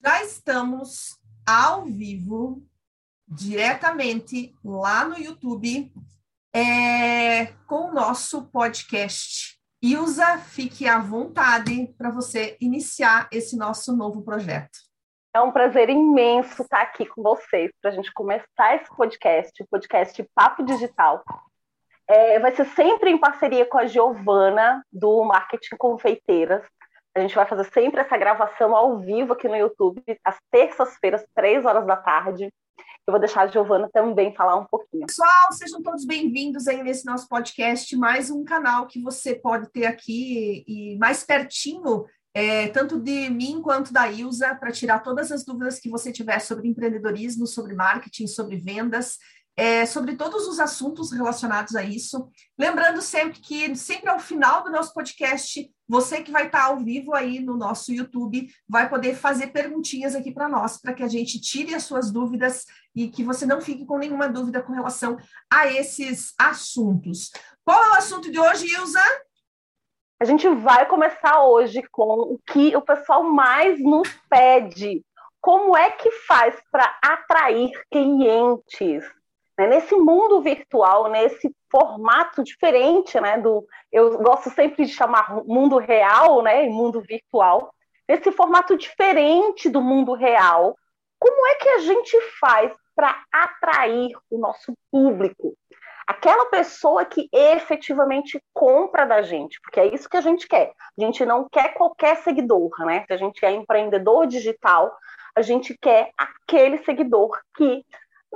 Já estamos ao vivo, diretamente lá no YouTube, é, com o nosso podcast. Ilza, fique à vontade para você iniciar esse nosso novo projeto. É um prazer imenso estar aqui com vocês para a gente começar esse podcast, o podcast Papo Digital. É, vai ser sempre em parceria com a Giovana, do Marketing Confeiteiras. A gente vai fazer sempre essa gravação ao vivo aqui no YouTube, às terças-feiras, três horas da tarde. Eu vou deixar a Giovana também falar um pouquinho. Pessoal, sejam todos bem-vindos aí nesse nosso podcast, mais um canal que você pode ter aqui e mais pertinho, é, tanto de mim quanto da Ilza, para tirar todas as dúvidas que você tiver sobre empreendedorismo, sobre marketing, sobre vendas é, sobre todos os assuntos relacionados a isso. Lembrando sempre que, sempre ao final do nosso podcast, você que vai estar ao vivo aí no nosso YouTube vai poder fazer perguntinhas aqui para nós, para que a gente tire as suas dúvidas e que você não fique com nenhuma dúvida com relação a esses assuntos. Qual é o assunto de hoje, Ilza? A gente vai começar hoje com o que o pessoal mais nos pede. Como é que faz para atrair clientes? Né? Nesse mundo virtual, nesse formato diferente, né, do, eu gosto sempre de chamar mundo real, né, e mundo virtual, nesse formato diferente do mundo real, como é que a gente faz para atrair o nosso público? Aquela pessoa que efetivamente compra da gente, porque é isso que a gente quer. A gente não quer qualquer seguidor, né? Se a gente é empreendedor digital, a gente quer aquele seguidor que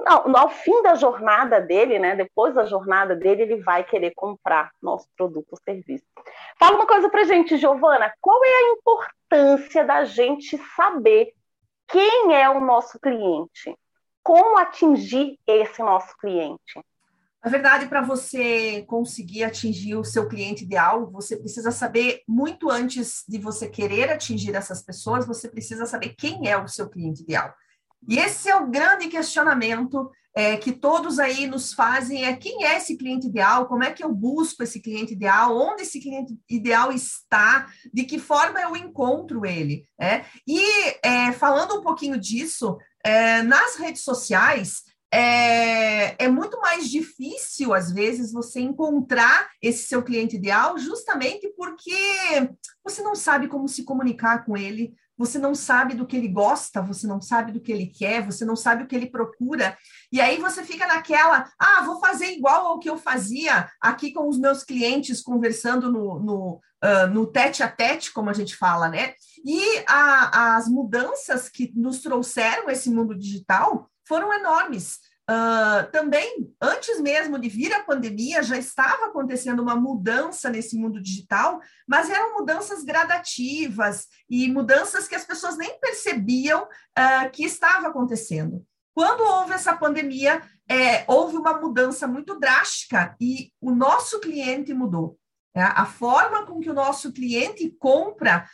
ao fim da jornada dele, né, depois da jornada dele, ele vai querer comprar nosso produto ou serviço. Fala uma coisa para gente, Giovana, qual é a importância da gente saber quem é o nosso cliente? Como atingir esse nosso cliente? Na verdade, para você conseguir atingir o seu cliente ideal, você precisa saber muito antes de você querer atingir essas pessoas, você precisa saber quem é o seu cliente ideal. E esse é o grande questionamento é, que todos aí nos fazem: é quem é esse cliente ideal? Como é que eu busco esse cliente ideal? Onde esse cliente ideal está? De que forma eu encontro ele? É? E é, falando um pouquinho disso, é, nas redes sociais, é, é, muito mais difícil, às vezes, você encontrar esse seu cliente ideal, justamente porque você não sabe como se comunicar com ele, você não sabe do que ele gosta, você não sabe do que ele quer, você não sabe o que ele procura. E aí você fica naquela, ah, vou fazer igual ao que eu fazia aqui com os meus clientes, conversando no, no, uh, no tete a tete, como a gente fala, né? E a, as mudanças que nos trouxeram esse mundo digital foram enormes. Uh, também, antes mesmo de vir a pandemia, já estava acontecendo uma mudança nesse mundo digital, mas eram mudanças gradativas e mudanças que as pessoas nem percebiam uh, que estava acontecendo. Quando houve essa pandemia, é, houve uma mudança muito drástica e o nosso cliente mudou. É, a forma com que o nosso cliente compra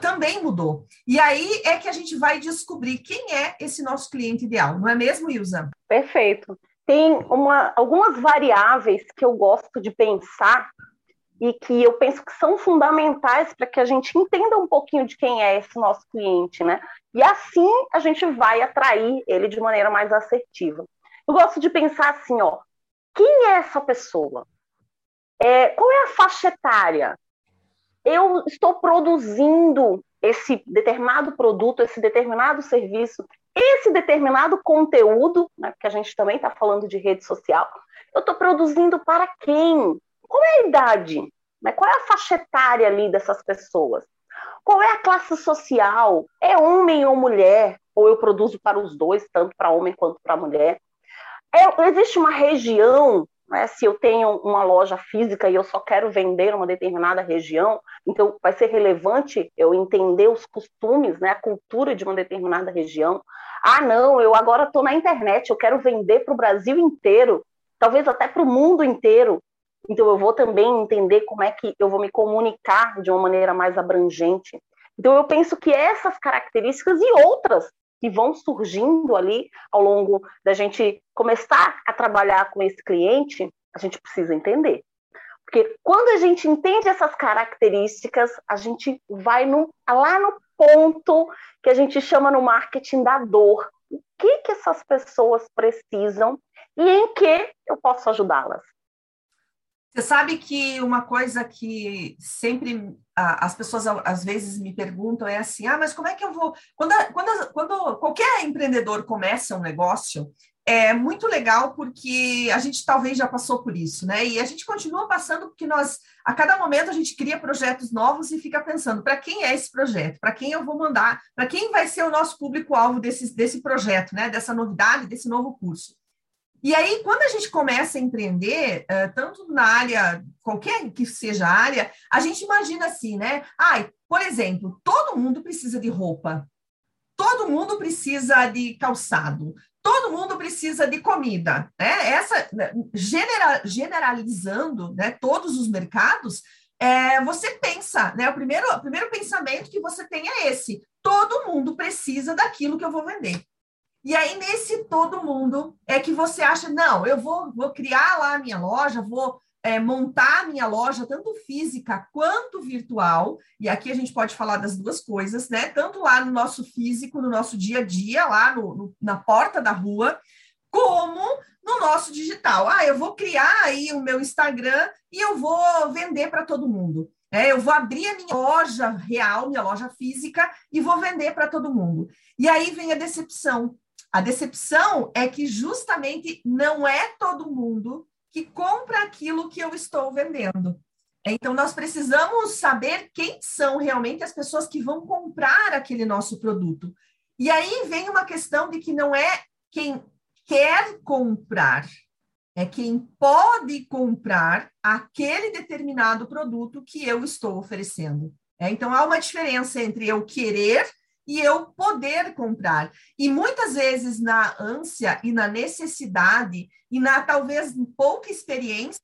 também mudou. E aí é que a gente vai descobrir quem é esse nosso cliente ideal, não é mesmo, Ilza? Perfeito. Tem uma, algumas variáveis que eu gosto de pensar e que eu penso que são fundamentais para que a gente entenda um pouquinho de quem é esse nosso cliente, né? E assim a gente vai atrair ele de maneira mais assertiva. Eu gosto de pensar assim, ó, quem é essa pessoa? É, qual é a faixa etária? Eu estou produzindo esse determinado produto, esse determinado serviço, esse determinado conteúdo, né, porque a gente também está falando de rede social, eu estou produzindo para quem? Qual é a idade? Né? Qual é a faixa etária ali dessas pessoas? Qual é a classe social? É homem ou mulher? Ou eu produzo para os dois, tanto para homem quanto para mulher? É, existe uma região né? Se eu tenho uma loja física e eu só quero vender uma determinada região, então vai ser relevante eu entender os costumes, né, a cultura de uma determinada região. Ah, não, eu agora estou na internet, eu quero vender para o Brasil inteiro, talvez até para o mundo inteiro. Então eu vou também entender como é que eu vou me comunicar de uma maneira mais abrangente. Então eu penso que essas características e outras que vão surgindo ali ao longo da gente começar a trabalhar com esse cliente, a gente precisa entender. Porque quando a gente entende essas características, a gente vai no, lá no ponto que a gente chama no marketing da dor. O que, que essas pessoas precisam e em que eu posso ajudá-las? Você sabe que uma coisa que sempre as pessoas às vezes me perguntam é assim: ah, mas como é que eu vou. Quando, quando, quando qualquer empreendedor começa um negócio, é muito legal porque a gente talvez já passou por isso, né? E a gente continua passando porque nós, a cada momento, a gente cria projetos novos e fica pensando: para quem é esse projeto? Para quem eu vou mandar? Para quem vai ser o nosso público-alvo desse, desse projeto, né? Dessa novidade, desse novo curso? E aí, quando a gente começa a empreender, uh, tanto na área, qualquer que seja a área, a gente imagina assim, né? Ai, por exemplo, todo mundo precisa de roupa, todo mundo precisa de calçado, todo mundo precisa de comida, né? Essa né, genera, generalizando, né? Todos os mercados, é, você pensa, né? O primeiro, o primeiro pensamento que você tem é esse: todo mundo precisa daquilo que eu vou vender. E aí, nesse todo mundo, é que você acha, não, eu vou, vou criar lá a minha loja, vou é, montar a minha loja, tanto física quanto virtual, e aqui a gente pode falar das duas coisas, né? Tanto lá no nosso físico, no nosso dia a dia, lá no, no, na porta da rua, como no nosso digital. Ah, eu vou criar aí o meu Instagram e eu vou vender para todo mundo. É, eu vou abrir a minha loja real, minha loja física, e vou vender para todo mundo. E aí vem a decepção, a decepção é que justamente não é todo mundo que compra aquilo que eu estou vendendo. Então, nós precisamos saber quem são realmente as pessoas que vão comprar aquele nosso produto. E aí vem uma questão de que não é quem quer comprar, é quem pode comprar aquele determinado produto que eu estou oferecendo. É, então, há uma diferença entre eu querer e eu poder comprar. E muitas vezes na ânsia e na necessidade e na talvez pouca experiência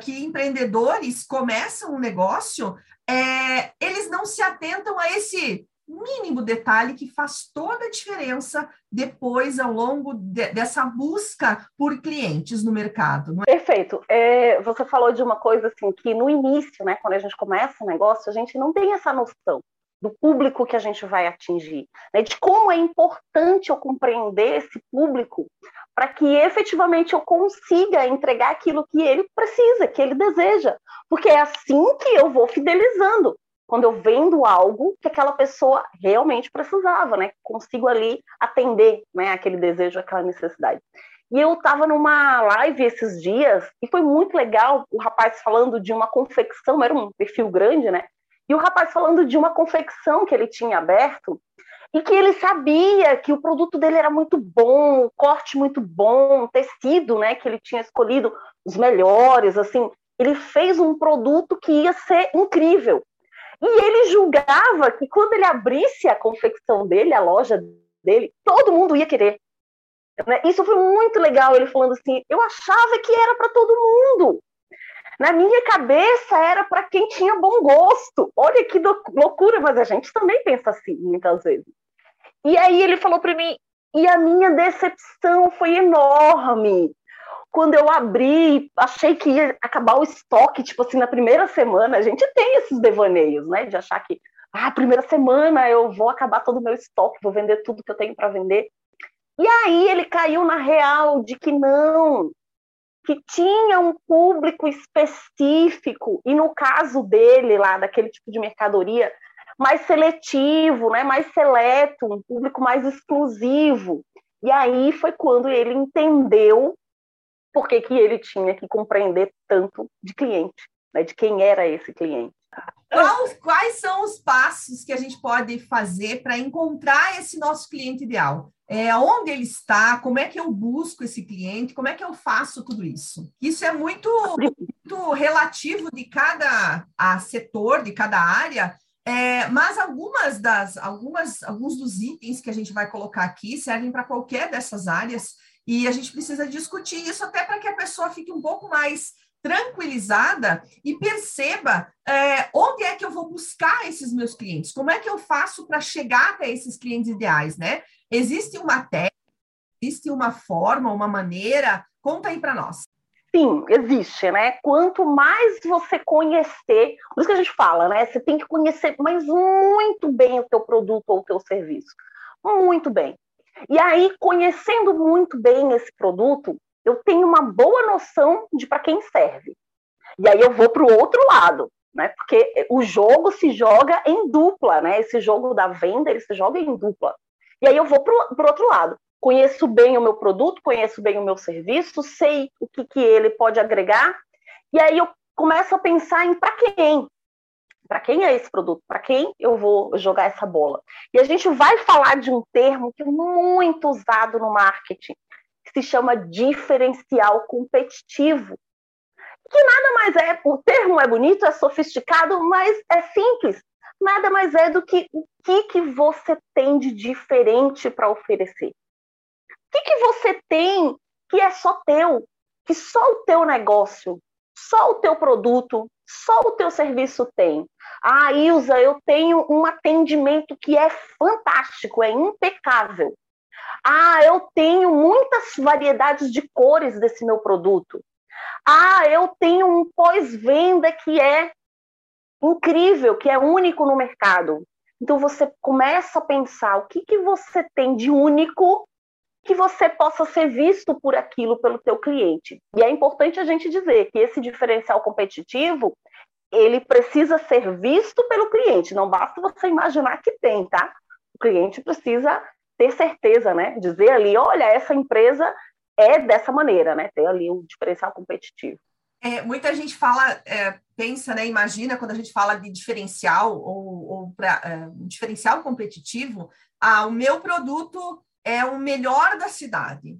que empreendedores começam um negócio, é, eles não se atentam a esse mínimo detalhe que faz toda a diferença depois, ao longo de, dessa busca por clientes no mercado. É? Perfeito. É, você falou de uma coisa assim, que no início, né, quando a gente começa um negócio, a gente não tem essa noção do público que a gente vai atingir, né, de como é importante eu compreender esse público para que efetivamente eu consiga entregar aquilo que ele precisa, que ele deseja, porque é assim que eu vou fidelizando. Quando eu vendo algo que aquela pessoa realmente precisava, né? Consigo ali atender, né, aquele desejo, aquela necessidade. E eu estava numa live esses dias e foi muito legal o rapaz falando de uma confecção, era um perfil grande, né? E o rapaz falando de uma confecção que ele tinha aberto e que ele sabia que o produto dele era muito bom, o corte muito bom, o tecido, né, que ele tinha escolhido os melhores, assim, ele fez um produto que ia ser incrível. E ele julgava que quando ele abrisse a confecção dele, a loja dele, todo mundo ia querer. Né? Isso foi muito legal, ele falando assim, eu achava que era para todo mundo. Na minha cabeça era para quem tinha bom gosto. Olha que loucura, mas a gente também pensa assim muitas vezes. E aí ele falou para mim, e a minha decepção foi enorme. Quando eu abri, achei que ia acabar o estoque, tipo assim, na primeira semana, a gente tem esses devaneios, né, de achar que, ah, primeira semana eu vou acabar todo o meu estoque, vou vender tudo que eu tenho para vender. E aí ele caiu na real de que não, que tinha um público específico, e no caso dele, lá, daquele tipo de mercadoria, mais seletivo, né, mais seleto, um público mais exclusivo. E aí foi quando ele entendeu por que, que ele tinha que compreender tanto de cliente, né, de quem era esse cliente. Quais, quais são os passos que a gente pode fazer para encontrar esse nosso cliente ideal? É, onde ele está, como é que eu busco esse cliente, como é que eu faço tudo isso? Isso é muito, muito relativo de cada setor, de cada área, é, mas algumas das, algumas, alguns dos itens que a gente vai colocar aqui servem para qualquer dessas áreas e a gente precisa discutir isso até para que a pessoa fique um pouco mais tranquilizada e perceba é, onde é que eu vou buscar esses meus clientes, como é que eu faço para chegar até esses clientes ideais, né? Existe uma técnica, existe uma forma, uma maneira? Conta aí para nós. sim, existe, né? Quanto mais você conhecer, por isso que a gente fala, né? Você tem que conhecer, mas muito bem o teu produto ou o teu serviço. Muito bem. E aí, conhecendo muito bem esse produto, eu tenho uma boa noção de para quem serve. E aí eu vou para o outro lado, né? Porque o jogo se joga em dupla, né? Esse jogo da venda, ele se joga em dupla. E aí eu vou para o outro lado. Conheço bem o meu produto, conheço bem o meu serviço, sei o que, que ele pode agregar, e aí eu começo a pensar em para quem, para quem é esse produto? Para quem eu vou jogar essa bola? E a gente vai falar de um termo que é muito usado no marketing, que se chama diferencial competitivo que nada mais é, o termo é bonito, é sofisticado, mas é simples. Nada mais é do que o que, que você tem de diferente para oferecer. O que, que você tem que é só teu, que só o teu negócio, só o teu produto, só o teu serviço tem. Ah, Ilza, eu tenho um atendimento que é fantástico, é impecável. Ah, eu tenho muitas variedades de cores desse meu produto. Ah, eu tenho um pós-venda que é incrível, que é único no mercado. Então você começa a pensar o que, que você tem de único que você possa ser visto por aquilo pelo teu cliente. E é importante a gente dizer que esse diferencial competitivo, ele precisa ser visto pelo cliente, não basta você imaginar que tem, tá? O cliente precisa ter certeza, né? Dizer ali, olha, essa empresa é dessa maneira, né? Ter ali um diferencial competitivo. É, muita gente fala, é, pensa, né? Imagina quando a gente fala de diferencial ou, ou para é, um diferencial competitivo, ah, o meu produto é o melhor da cidade.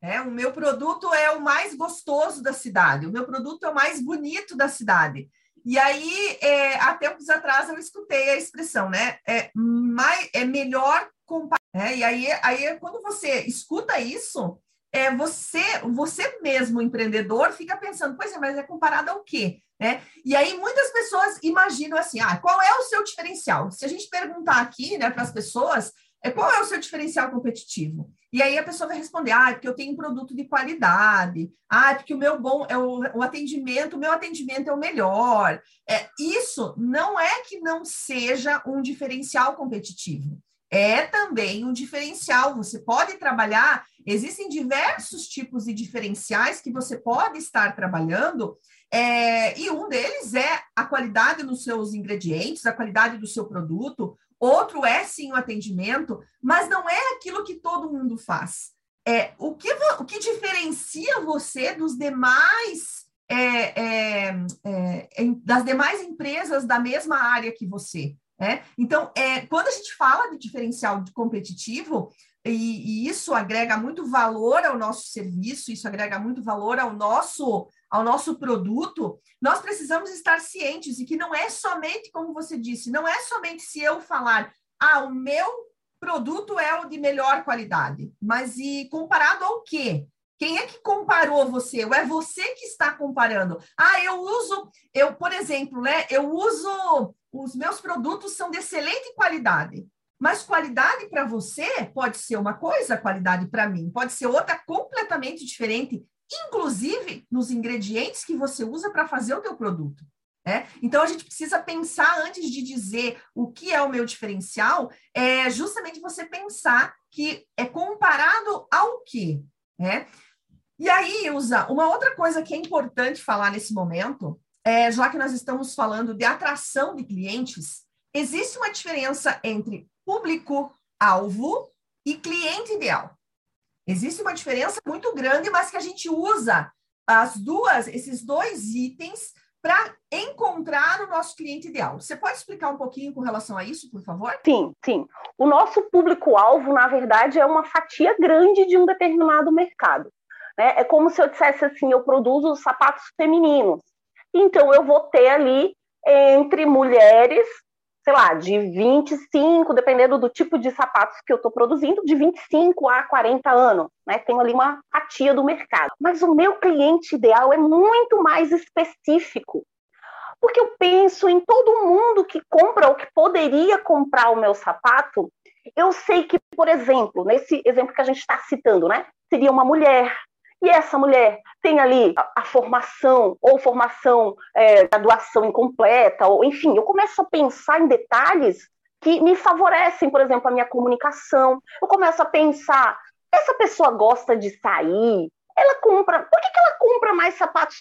É, o meu produto é o mais gostoso da cidade, o meu produto é o mais bonito da cidade. E aí, é, há tempos atrás, eu escutei a expressão, né? É, mais, é melhor comparar. É, e aí, aí, quando você escuta isso, é, você, você mesmo, empreendedor, fica pensando, pois é, mas é comparado ao quê? Né? E aí muitas pessoas imaginam assim, ah, qual é o seu diferencial? Se a gente perguntar aqui né, para as pessoas, é, qual é o seu diferencial competitivo? E aí a pessoa vai responder, ah, é porque eu tenho um produto de qualidade, ah, é porque o meu bom é o, o atendimento, o meu atendimento é o melhor. É, isso não é que não seja um diferencial competitivo é também um diferencial. Você pode trabalhar, existem diversos tipos de diferenciais que você pode estar trabalhando, é, e um deles é a qualidade nos seus ingredientes, a qualidade do seu produto, outro é sim o atendimento, mas não é aquilo que todo mundo faz. É, o, que, o que diferencia você dos demais é, é, é das demais empresas da mesma área que você. Né? Então, é, quando a gente fala de diferencial de competitivo, e, e, isso agrega muito valor ao nosso serviço, isso agrega muito valor ao nosso, ao nosso produto, nós precisamos estar cientes de que não é somente, como você disse, não é somente se eu falar, ah, o meu produto é o de melhor qualidade, mas e comparado ao quê? Quem é que comparou você? Ou é você que está comparando? Ah, eu uso, eu, por exemplo, né? Eu uso os meus produtos são de excelente qualidade. Mas qualidade para você pode ser uma coisa, qualidade para mim pode ser outra completamente diferente, inclusive nos ingredientes que você usa para fazer o teu produto. É? Então a gente precisa pensar antes de dizer o que é o meu diferencial, é justamente você pensar que é comparado ao quê? Né? E aí, Usa, uma outra coisa que é importante falar nesse momento é, já que nós estamos falando de atração de clientes, existe uma diferença entre público-alvo e cliente ideal. Existe uma diferença muito grande, mas que a gente usa as duas, esses dois itens para encontrar o nosso cliente ideal. Você pode explicar um pouquinho com relação a isso, por favor? Sim, sim. O nosso público-alvo, na verdade, é uma fatia grande de um determinado mercado. Né? É como se eu dissesse assim: eu produzo sapatos femininos. Então, eu vou ter ali entre mulheres, sei lá, de 25, dependendo do tipo de sapatos que eu estou produzindo, de 25 a 40 anos, né? Tenho ali uma fatia do mercado. Mas o meu cliente ideal é muito mais específico. Porque eu penso em todo mundo que compra ou que poderia comprar o meu sapato. Eu sei que, por exemplo, nesse exemplo que a gente está citando, né? Seria uma mulher e essa mulher tem ali a, a formação, ou formação, é, graduação incompleta, ou enfim, eu começo a pensar em detalhes que me favorecem, por exemplo, a minha comunicação. Eu começo a pensar, essa pessoa gosta de sair, ela compra, por que, que ela compra mais sapato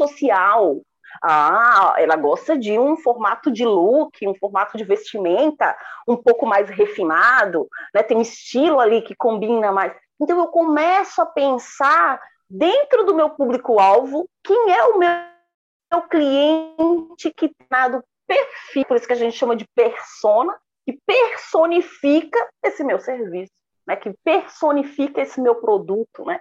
social? Ah, ela gosta de um formato de look, um formato de vestimenta um pouco mais refinado, né? Tem um estilo ali que combina mais. Então eu começo a pensar dentro do meu público-alvo quem é o meu, meu cliente que está no perfil, por isso que a gente chama de persona, que personifica esse meu serviço, né? Que personifica esse meu produto, né?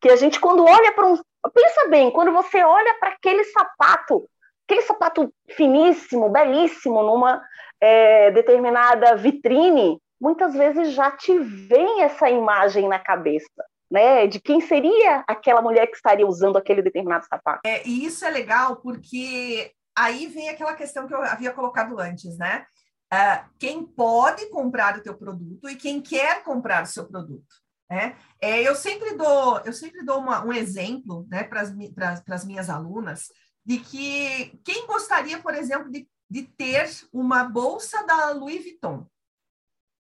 Que a gente quando olha para um, pensa bem, quando você olha para aquele sapato, aquele sapato finíssimo, belíssimo, numa é, determinada vitrine, muitas vezes já te vem essa imagem na cabeça. Né, de quem seria aquela mulher que estaria usando aquele determinado sapato. É, e isso é legal porque aí vem aquela questão que eu havia colocado antes, né? Uh, quem pode comprar o teu produto e quem quer comprar o seu produto. Né? É, eu sempre dou, eu sempre dou uma, um exemplo né, para as minhas alunas de que quem gostaria, por exemplo, de, de ter uma bolsa da Louis Vuitton,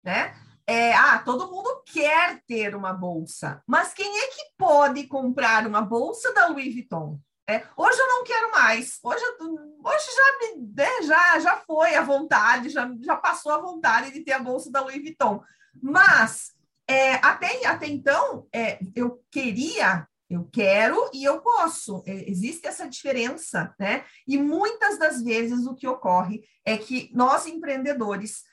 né? É, ah, todo mundo quer ter uma bolsa, mas quem é que pode comprar uma bolsa da Louis Vuitton? É, hoje eu não quero mais. Hoje, hoje já, me, né, já, já foi a vontade, já, já passou a vontade de ter a bolsa da Louis Vuitton. Mas é, até, até então, é, eu queria, eu quero e eu posso. É, existe essa diferença, né? E muitas das vezes o que ocorre é que nós empreendedores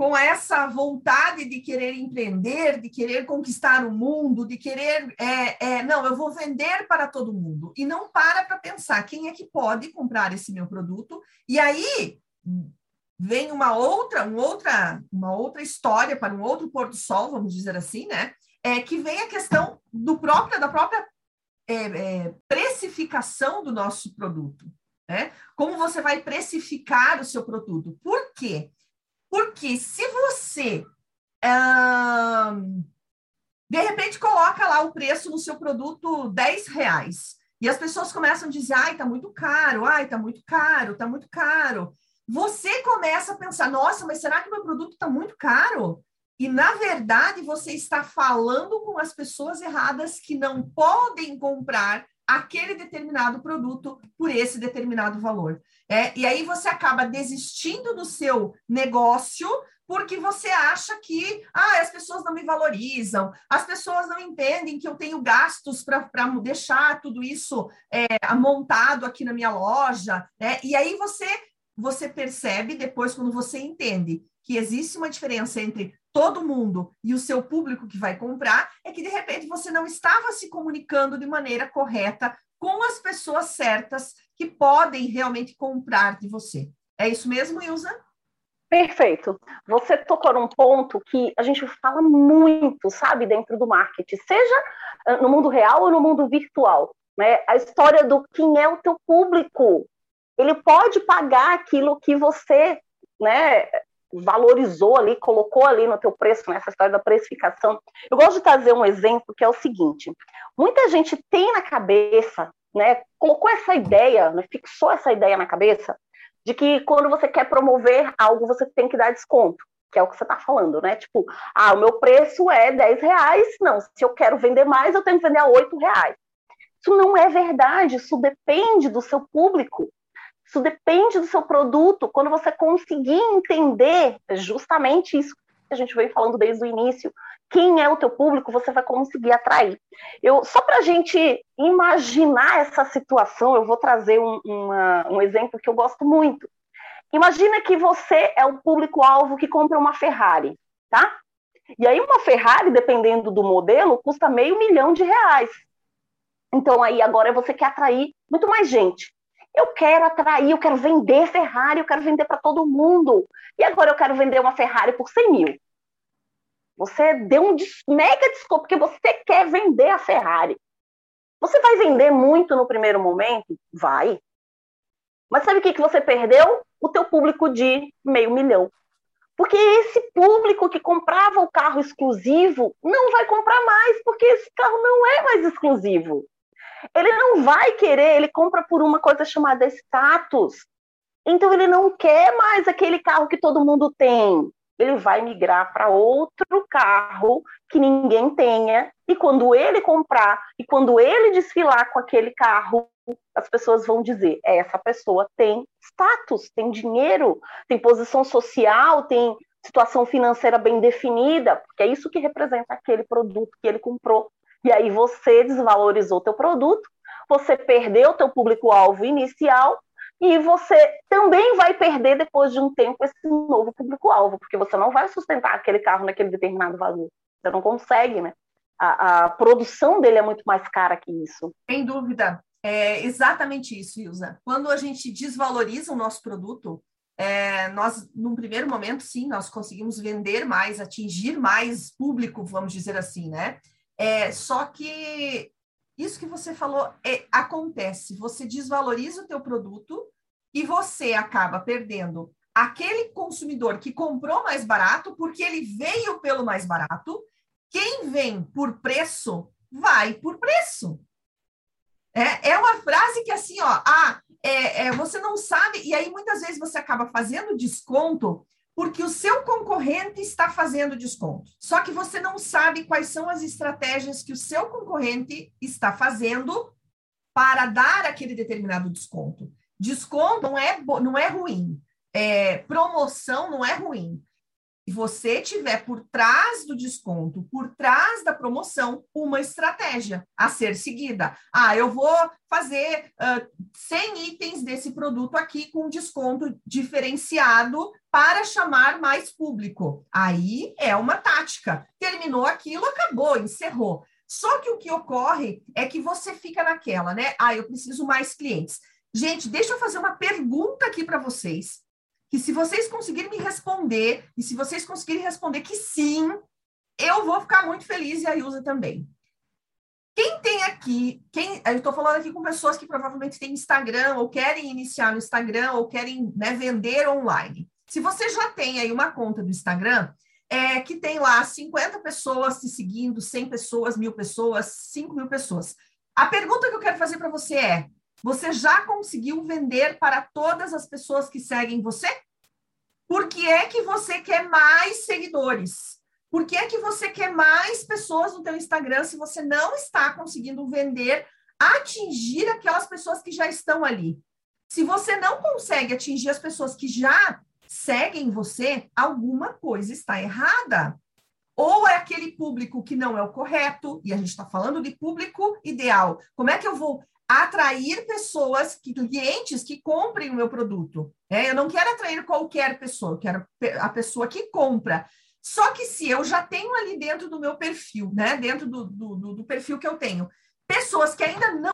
com essa vontade de querer empreender, de querer conquistar o mundo, de querer, é, é, não, eu vou vender para todo mundo, e não para para pensar quem é que pode comprar esse meu produto, e aí vem uma outra, uma outra, uma outra história para um outro pôr do sol, vamos dizer assim, né? É que vem a questão do próprio, da própria é, é, precificação do nosso produto, né? Como você vai precificar o seu produto? Por quê? Porque se você de repente coloca lá o preço no seu produto 10 reais e as pessoas começam a dizer, ai, tá muito caro, ai, tá muito caro, tá muito caro. Você começa a pensar, nossa, mas será que meu produto tá muito caro? E, na verdade, você está falando com as pessoas erradas que não podem comprar aquele determinado produto por esse determinado valor. É, e aí você acaba desistindo do seu negócio porque você acha que ah, as pessoas não me valorizam, as pessoas não entendem que eu tenho gastos para deixar tudo isso é, montado aqui na minha loja. Né? E aí você, você percebe depois, quando você entende que existe uma diferença entre todo mundo e o seu público que vai comprar, é que de repente você não estava se comunicando de maneira correta com as pessoas certas que podem realmente comprar de você. É isso mesmo, Ilza? Perfeito. Você tocou num ponto que a gente fala muito, sabe, dentro do marketing, seja ah, no mundo real ou no mundo virtual. Né? A história do quem é o teu público. Ele pode pagar aquilo que você né, valorizou ali, colocou ali no teu preço, nessa história da precificação. Eu gosto de trazer um exemplo que é o seguinte: muita gente tem na cabeça, né, colocou essa ideia, né, fixou essa ideia na cabeça de que quando você quer promover algo, você tem que dar desconto, que é o que você está falando, né? Tipo, ah, o meu preço é 10 reais, não, se eu quero vender mais, eu tenho que vender a 8 reais. Isso não é verdade, isso depende do seu público. Isso depende do seu produto. Quando você conseguir entender justamente isso que a gente veio falando desde o início, quem é o teu público, você vai conseguir atrair. Eu, só para a gente imaginar essa situação, eu vou trazer um, uma, um exemplo que eu gosto muito. Imagina que você é o público-alvo que compra uma Ferrari, tá? E aí uma Ferrari, dependendo do modelo, custa meio milhão de reais. Então aí agora você quer atrair muito mais gente. Eu quero atrair, eu quero vender Ferrari, eu quero vender para todo mundo. E agora eu quero vender uma Ferrari por 100 mil. Você deu um mega desconto, porque você quer vender a Ferrari. Você vai vender muito no primeiro momento? Vai. Mas sabe o que, que você perdeu? O teu público de meio milhão. Porque esse público que comprava o carro exclusivo não vai comprar mais, porque esse carro não é mais exclusivo. Ele não vai querer, ele compra por uma coisa chamada status. Então ele não quer mais aquele carro que todo mundo tem. Ele vai migrar para outro carro que ninguém tenha. E quando ele comprar e quando ele desfilar com aquele carro, as pessoas vão dizer: é, essa pessoa tem status, tem dinheiro, tem posição social, tem situação financeira bem definida, porque é isso que representa aquele produto que ele comprou. E aí você desvalorizou teu produto, você perdeu teu público-alvo inicial e você também vai perder depois de um tempo esse novo público-alvo, porque você não vai sustentar aquele carro naquele determinado valor. Você não consegue, né? A, a produção dele é muito mais cara que isso. Sem dúvida. É exatamente isso, Ilza. Quando a gente desvaloriza o nosso produto, é, nós, num primeiro momento, sim, nós conseguimos vender mais, atingir mais público, vamos dizer assim, né? É, só que isso que você falou é, acontece. Você desvaloriza o teu produto e você acaba perdendo aquele consumidor que comprou mais barato porque ele veio pelo mais barato. Quem vem por preço vai por preço. É, é uma frase que assim, ó, ah, é, é, você não sabe, e aí muitas vezes você acaba fazendo desconto porque o seu concorrente está fazendo desconto. Só que você não sabe quais são as estratégias que o seu concorrente está fazendo para dar aquele determinado desconto. Desconto não é, não é ruim, é, promoção não é ruim e você tiver por trás do desconto, por trás da promoção, uma estratégia a ser seguida. Ah, eu vou fazer uh, 100 itens desse produto aqui com desconto diferenciado para chamar mais público. Aí é uma tática. Terminou aquilo, acabou, encerrou. Só que o que ocorre é que você fica naquela, né? Ah, eu preciso mais clientes. Gente, deixa eu fazer uma pergunta aqui para vocês que se vocês conseguirem me responder, e se vocês conseguirem responder que sim, eu vou ficar muito feliz e a Ilza também. Quem tem aqui, quem, eu estou falando aqui com pessoas que provavelmente têm Instagram, ou querem iniciar no Instagram, ou querem né, vender online. Se você já tem aí uma conta do Instagram, é, que tem lá 50 pessoas te seguindo, 100 pessoas, mil pessoas, 5 mil pessoas. A pergunta que eu quero fazer para você é: você já conseguiu vender para todas as pessoas que seguem você? Por que é que você quer mais seguidores? Por que é que você quer mais pessoas no teu Instagram se você não está conseguindo vender, atingir aquelas pessoas que já estão ali? Se você não consegue atingir as pessoas que já seguem você, alguma coisa está errada. Ou é aquele público que não é o correto, e a gente está falando de público ideal. Como é que eu vou atrair pessoas, clientes que comprem o meu produto. É, eu não quero atrair qualquer pessoa, eu quero a pessoa que compra. Só que se eu já tenho ali dentro do meu perfil, né, dentro do, do, do perfil que eu tenho, pessoas que ainda não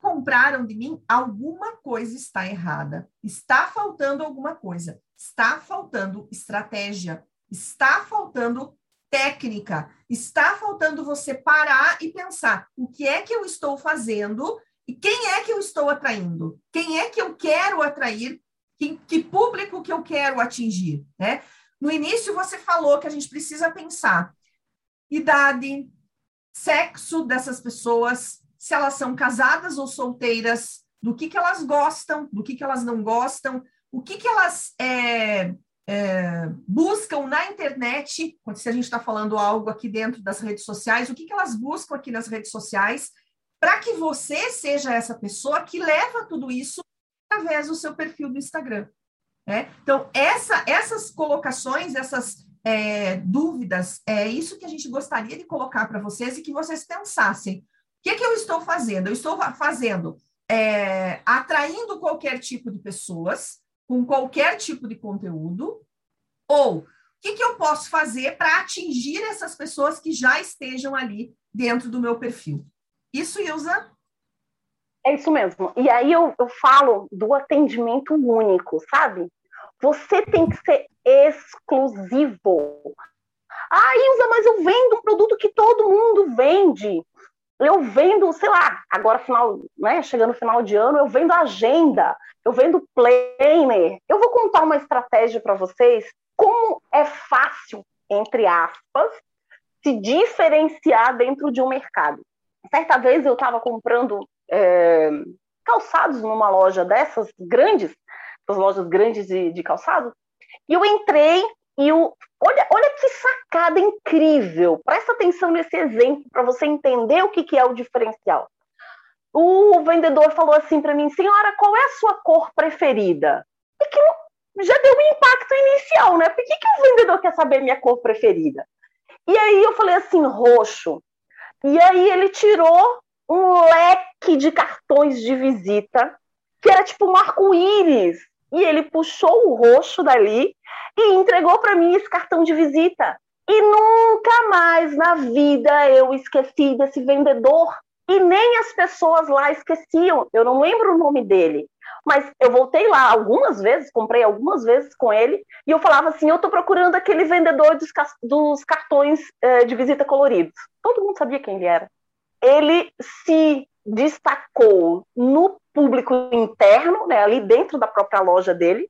compraram de mim, alguma coisa está errada. Está faltando alguma coisa. Está faltando estratégia. Está faltando técnica. Está faltando você parar e pensar: o que é que eu estou fazendo e quem é que eu estou atraindo? Quem é que eu quero atrair? Que, que público que eu quero atingir? Né? No início, você falou que a gente precisa pensar idade, sexo dessas pessoas, se elas são casadas ou solteiras, do que, que elas gostam, do que, que elas não gostam, o que, que elas é, é, buscam na internet, se a gente está falando algo aqui dentro das redes sociais, o que, que elas buscam aqui nas redes sociais para que você seja essa pessoa que leva tudo isso através do seu perfil do Instagram. Né? Então, essa, essas colocações, essas é, dúvidas, é isso que a gente gostaria de colocar para vocês e que vocês pensassem. O que, que eu estou fazendo? Eu estou fazendo é, atraindo qualquer tipo de pessoas, com qualquer tipo de conteúdo, ou o que, que eu posso fazer para atingir essas pessoas que já estejam ali dentro do meu perfil? Isso, Ilza? É isso mesmo. E aí eu, eu falo do atendimento único, sabe? Você tem que ser exclusivo. Ah, Ilza, mas eu vendo um produto que todo mundo vende. Eu vendo, sei lá, agora final, né, chegando no final de ano, eu vendo agenda, eu vendo planner. Eu vou contar uma estratégia para vocês como é fácil, entre aspas, se diferenciar dentro de um mercado. Certa vez eu estava comprando é, calçados numa loja dessas grandes, das lojas grandes de, de calçado, e eu entrei e o, olha, olha que sacada incrível. Presta atenção nesse exemplo para você entender o que, que é o diferencial. O vendedor falou assim para mim, senhora, qual é a sua cor preferida? Aquilo já deu um impacto inicial, né? Por que, que o vendedor quer saber minha cor preferida? E aí eu falei assim, roxo. E aí ele tirou um leque de cartões de visita, que era tipo um arco-íris. E ele puxou o roxo dali e entregou para mim esse cartão de visita. E nunca mais na vida eu esqueci desse vendedor. E nem as pessoas lá esqueciam. Eu não lembro o nome dele. Mas eu voltei lá algumas vezes, comprei algumas vezes com ele, e eu falava assim: eu estou procurando aquele vendedor dos, dos cartões eh, de visita coloridos. Todo mundo sabia quem ele era. Ele se destacou no público interno, né, ali dentro da própria loja dele.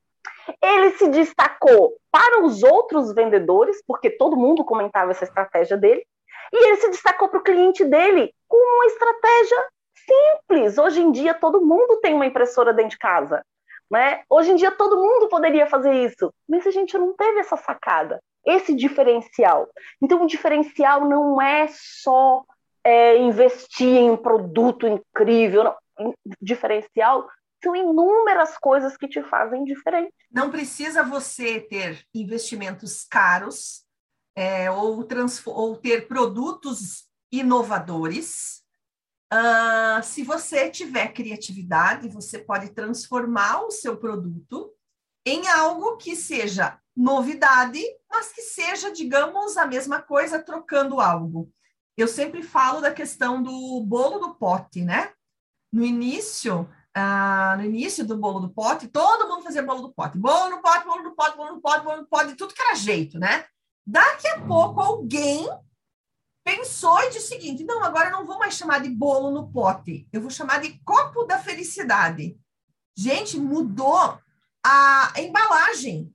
Ele se destacou para os outros vendedores, porque todo mundo comentava essa estratégia dele. E ele se destacou para o cliente dele com uma estratégia simples. Hoje em dia, todo mundo tem uma impressora dentro de casa. Né? Hoje em dia, todo mundo poderia fazer isso, mas a gente não teve essa sacada, esse diferencial. Então, o diferencial não é só é, investir em um produto incrível. Não. Diferencial são inúmeras coisas que te fazem diferente. Não precisa você ter investimentos caros é, ou, ou ter produtos inovadores Uh, se você tiver criatividade, você pode transformar o seu produto em algo que seja novidade, mas que seja, digamos, a mesma coisa, trocando algo. Eu sempre falo da questão do bolo do pote, né? No início, uh, no início do bolo do pote, todo mundo fazia bolo do pote. Bolo no pote, bolo no pote, bolo no pote, bolo no pote, tudo que era jeito, né? Daqui a pouco alguém pensou e disse o seguinte: não, agora eu não vou mais chamar de bolo no pote, eu vou chamar de copo da felicidade. Gente, mudou a embalagem.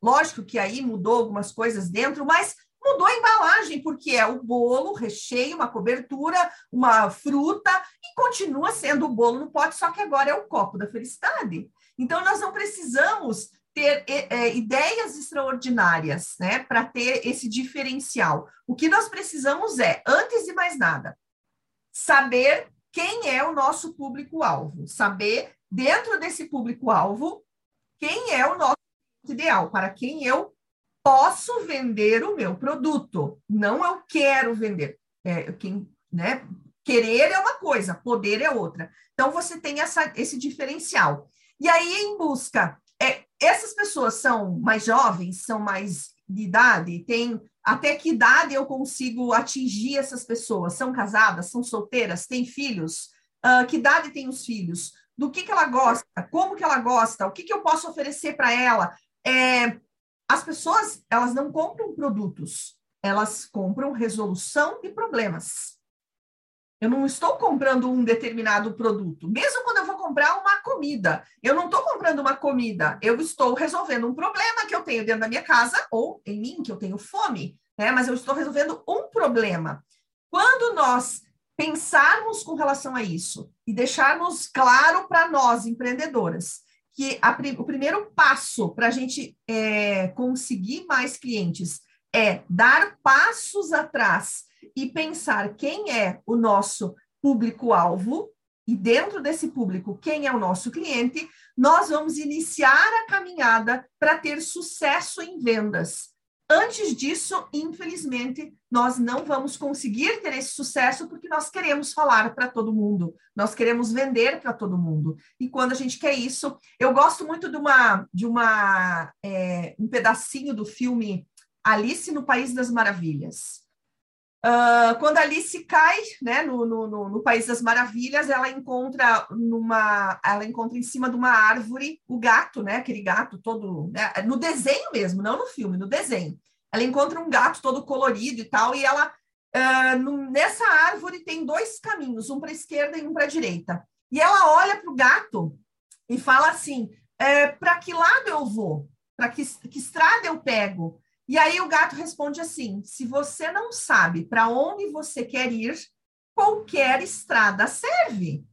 Lógico que aí mudou algumas coisas dentro, mas mudou a embalagem, porque é o bolo, recheio, uma cobertura, uma fruta, e continua sendo o bolo no pote, só que agora é o copo da felicidade. Então, nós não precisamos ter é, ideias extraordinárias, né, para ter esse diferencial. O que nós precisamos é, antes de mais nada, saber quem é o nosso público-alvo, saber dentro desse público-alvo quem é o nosso ideal, para quem eu posso vender o meu produto, não eu quero vender. É, quem, né, querer é uma coisa, poder é outra. Então você tem essa, esse diferencial. E aí, em busca essas pessoas são mais jovens, são mais de idade, tem até que idade eu consigo atingir essas pessoas? São casadas, são solteiras, têm filhos? Uh, que idade tem os filhos? Do que, que ela gosta? Como que ela gosta? O que, que eu posso oferecer para ela? É, as pessoas, elas não compram produtos, elas compram resolução de problemas. Eu não estou comprando um determinado produto. Mesmo quando eu vou comprar uma comida, eu não estou comprando uma comida, eu estou resolvendo um problema que eu tenho dentro da minha casa ou em mim, que eu tenho fome, né? Mas eu estou resolvendo um problema. Quando nós pensarmos com relação a isso e deixarmos claro para nós, empreendedoras, que a, o primeiro passo para a gente é, conseguir mais clientes é dar passos atrás e pensar quem é o nosso público-alvo e dentro desse público, quem é o nosso cliente, nós vamos iniciar a caminhada para ter sucesso em vendas. Antes disso, infelizmente, nós não vamos conseguir ter esse sucesso porque nós queremos falar para todo mundo, nós queremos vender para todo mundo. E quando a gente quer isso, eu gosto muito de uma de uma é, um pedacinho do filme Alice no País das Maravilhas. Uh, quando Alice cai né, no, no, no, País das Maravilhas, ela encontra numa, ela encontra em cima de uma árvore o gato, né, aquele gato todo, né, no desenho mesmo, não no filme, no desenho. Ela encontra um gato todo colorido e tal, e ela uh, no, nessa árvore tem dois caminhos, um para a esquerda e um para a direita. E ela olha para o gato e fala assim: é, para que lado eu vou? Para que, que estrada eu pego? E aí o gato responde assim: se você não sabe para onde você quer ir, qualquer estrada serve.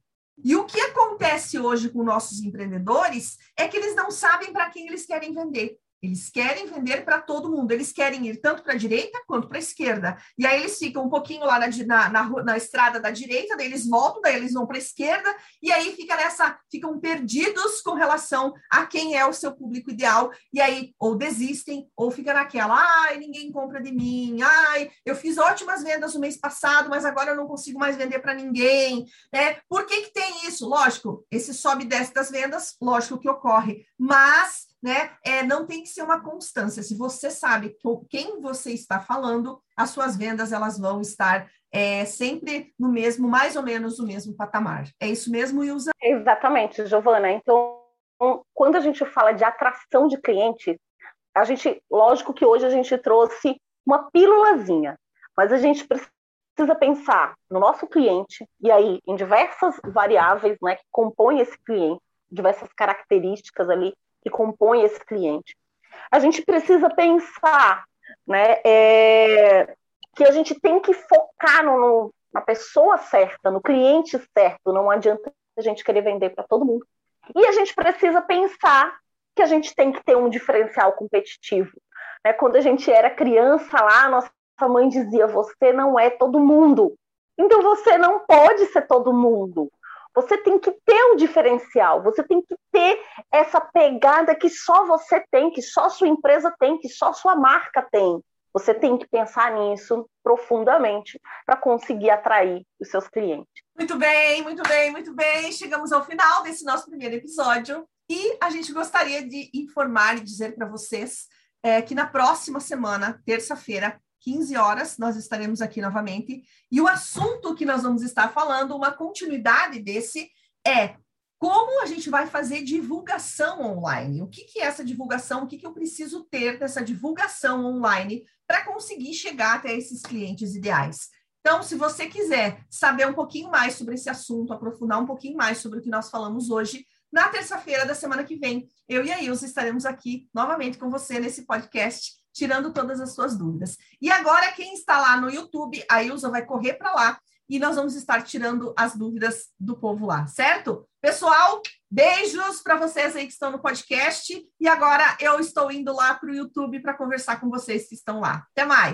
E o que acontece hoje com nossos empreendedores é que eles não sabem para quem eles querem vender. Eles querem vender para todo mundo, eles querem ir tanto para a direita quanto para a esquerda. E aí eles ficam um pouquinho lá na, na, na, na estrada da direita, daí eles voltam, daí eles vão para a esquerda, e aí fica nessa, ficam perdidos com relação a quem é o seu público ideal, e aí ou desistem, ou fica naquela, ai, ninguém compra de mim, ai, eu fiz ótimas vendas no mês passado, mas agora eu não consigo mais vender para ninguém. Né? Por que, que tem isso? Lógico, esse sobe e desce das vendas, lógico que ocorre, mas né? É, não tem que ser uma constância. Se você sabe com quem você está falando, as suas vendas elas vão estar é, sempre no mesmo, mais ou menos no mesmo patamar. É isso mesmo, Ilza? Exatamente, Giovana. Então, quando a gente fala de atração de clientes, a gente, lógico que hoje a gente trouxe uma pílulazinha, mas a gente precisa pensar no nosso cliente e aí em diversas variáveis, né, que compõem esse cliente, diversas características ali que compõe esse cliente. A gente precisa pensar né, é, que a gente tem que focar no, no, na pessoa certa, no cliente certo, não adianta a gente querer vender para todo mundo. E a gente precisa pensar que a gente tem que ter um diferencial competitivo. Né? Quando a gente era criança lá, nossa mãe dizia: você não é todo mundo. Então você não pode ser todo mundo. Você tem que ter um diferencial, você tem que ter essa pegada que só você tem, que só sua empresa tem, que só sua marca tem. Você tem que pensar nisso profundamente para conseguir atrair os seus clientes. Muito bem, muito bem, muito bem. Chegamos ao final desse nosso primeiro episódio e a gente gostaria de informar e dizer para vocês é, que na próxima semana, terça-feira, 15 horas, nós estaremos aqui novamente. E o assunto que nós vamos estar falando, uma continuidade desse, é como a gente vai fazer divulgação online. O que, que é essa divulgação? O que, que eu preciso ter dessa divulgação online para conseguir chegar até esses clientes ideais? Então, se você quiser saber um pouquinho mais sobre esse assunto, aprofundar um pouquinho mais sobre o que nós falamos hoje, na terça-feira da semana que vem, eu e a Ilza estaremos aqui novamente com você nesse podcast tirando todas as suas dúvidas. E agora, quem está lá no YouTube, a Ilza vai correr para lá e nós vamos estar tirando as dúvidas do povo lá, certo? Pessoal, beijos para vocês aí que estão no podcast. E agora eu estou indo lá para o YouTube para conversar com vocês que estão lá. Até mais!